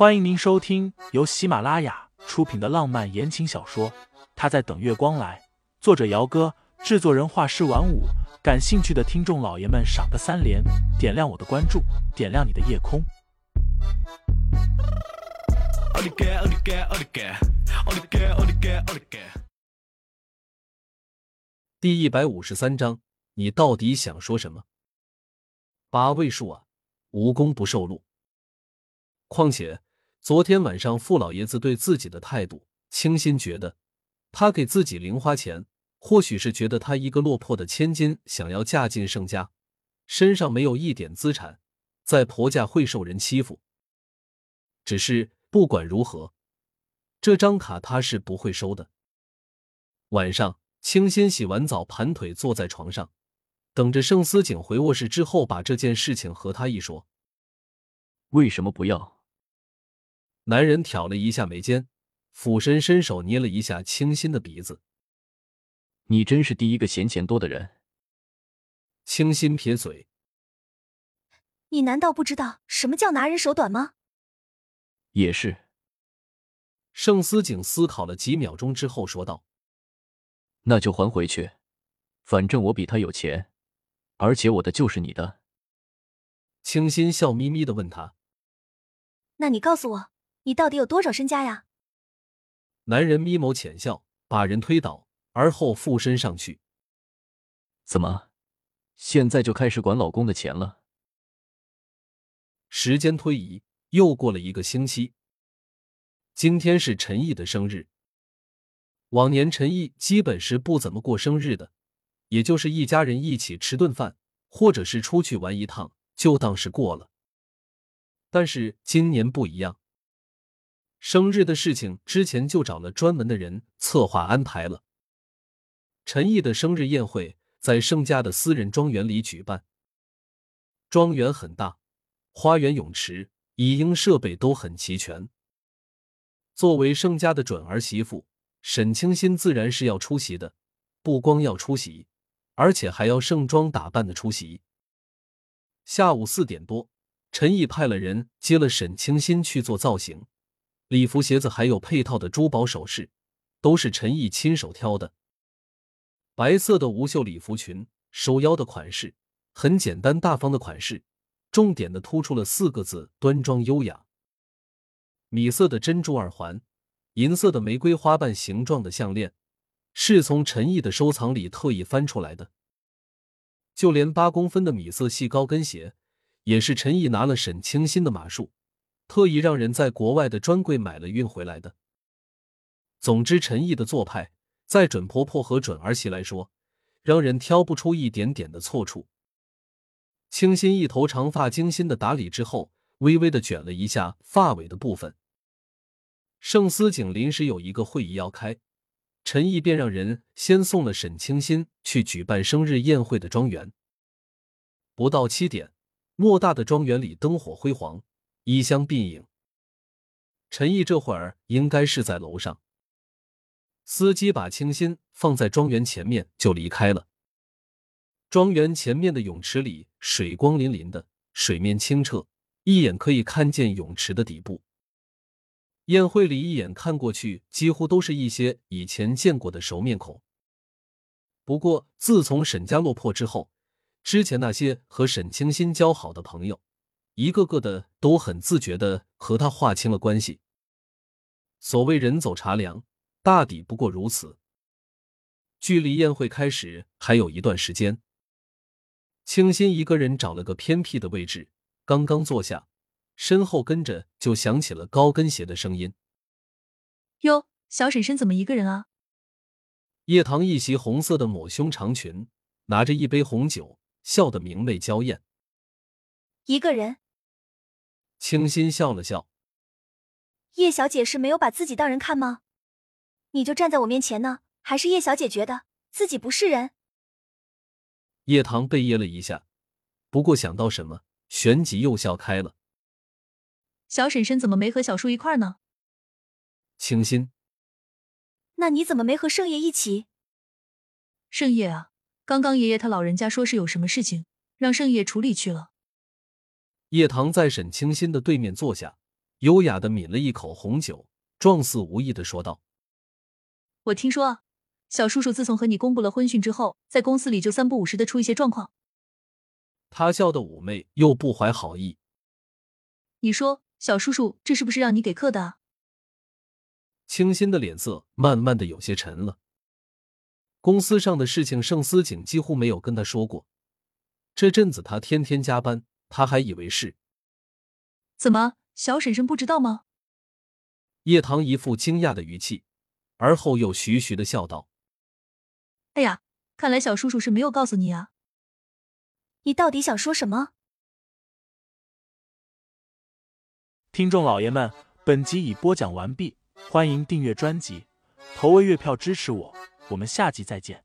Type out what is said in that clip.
欢迎您收听由喜马拉雅出品的浪漫言情小说《他在等月光来》，作者：姚哥，制作人：画师晚舞。感兴趣的听众老爷们，赏个三连，点亮我的关注，点亮你的夜空。第一百五十三章，你到底想说什么？八位数啊，无功不受禄。况且。昨天晚上，傅老爷子对自己的态度，清新觉得他给自己零花钱，或许是觉得他一个落魄的千金想要嫁进盛家，身上没有一点资产，在婆家会受人欺负。只是不管如何，这张卡他是不会收的。晚上，清新洗完澡，盘腿坐在床上，等着盛思景回卧室之后把这件事情和他一说。为什么不要？男人挑了一下眉间，俯身伸手捏了一下清新的鼻子。你真是第一个嫌钱多的人。清新撇嘴：“你难道不知道什么叫拿人手短吗？”也是。盛思景思考了几秒钟之后说道：“那就还回去，反正我比他有钱，而且我的就是你的。”清新笑眯眯的问他：“那你告诉我。”你到底有多少身家呀？男人眯眸浅笑，把人推倒，而后附身上去。怎么，现在就开始管老公的钱了？时间推移，又过了一个星期。今天是陈毅的生日。往年陈毅基本是不怎么过生日的，也就是一家人一起吃顿饭，或者是出去玩一趟，就当是过了。但是今年不一样。生日的事情之前就找了专门的人策划安排了。陈毅的生日宴会在盛家的私人庄园里举办。庄园很大，花园、泳池、影音设备都很齐全。作为盛家的准儿媳妇，沈清心自然是要出席的。不光要出席，而且还要盛装打扮的出席。下午四点多，陈毅派了人接了沈清心去做造型。礼服、鞋子还有配套的珠宝首饰，都是陈毅亲手挑的。白色的无袖礼服裙，收腰的款式很简单大方的款式，重点的突出了四个字：端庄优雅。米色的珍珠耳环，银色的玫瑰花瓣形状的项链，是从陈毅的收藏里特意翻出来的。就连八公分的米色细高跟鞋，也是陈毅拿了沈清新的码数。特意让人在国外的专柜买了运回来的。总之，陈毅的做派，在准婆婆和准儿媳来说，让人挑不出一点点的错处。清新一头长发精心的打理之后，微微的卷了一下发尾的部分。盛思景临时有一个会议要开，陈毅便让人先送了沈清新去举办生日宴会的庄园。不到七点，偌大的庄园里灯火辉煌。衣香鬓影，陈毅这会儿应该是在楼上。司机把清新放在庄园前面就离开了。庄园前面的泳池里水光粼粼的，水面清澈，一眼可以看见泳池的底部。宴会里一眼看过去，几乎都是一些以前见过的熟面孔。不过自从沈家落魄之后，之前那些和沈清新交好的朋友。一个个的都很自觉的和他划清了关系。所谓人走茶凉，大抵不过如此。距离宴会开始还有一段时间，清新一个人找了个偏僻的位置，刚刚坐下，身后跟着就响起了高跟鞋的声音。哟，小婶婶怎么一个人啊？叶棠一袭红色的抹胸长裙，拿着一杯红酒，笑得明媚娇艳。一个人。清新笑了笑，叶小姐是没有把自己当人看吗？你就站在我面前呢，还是叶小姐觉得自己不是人？叶棠被噎了一下，不过想到什么，旋即又笑开了。小婶婶怎么没和小叔一块呢？清新，那你怎么没和盛爷一起？盛爷啊，刚刚爷爷他老人家说是有什么事情，让盛爷处理去了。叶棠在沈清新的对面坐下，优雅的抿了一口红酒，状似无意的说道：“我听说啊，小叔叔自从和你公布了婚讯之后，在公司里就三不五时的出一些状况。”他笑得妩媚又不怀好意。你说，小叔叔这是不是让你给克的？清新的脸色慢慢的有些沉了。公司上的事情，盛思景几乎没有跟他说过。这阵子他天天加班，他还以为是。怎么，小婶婶不知道吗？叶棠一副惊讶的语气，而后又徐徐的笑道：“哎呀，看来小叔叔是没有告诉你啊。你到底想说什么？”听众老爷们，本集已播讲完毕，欢迎订阅专辑，投喂月票支持我，我们下集再见。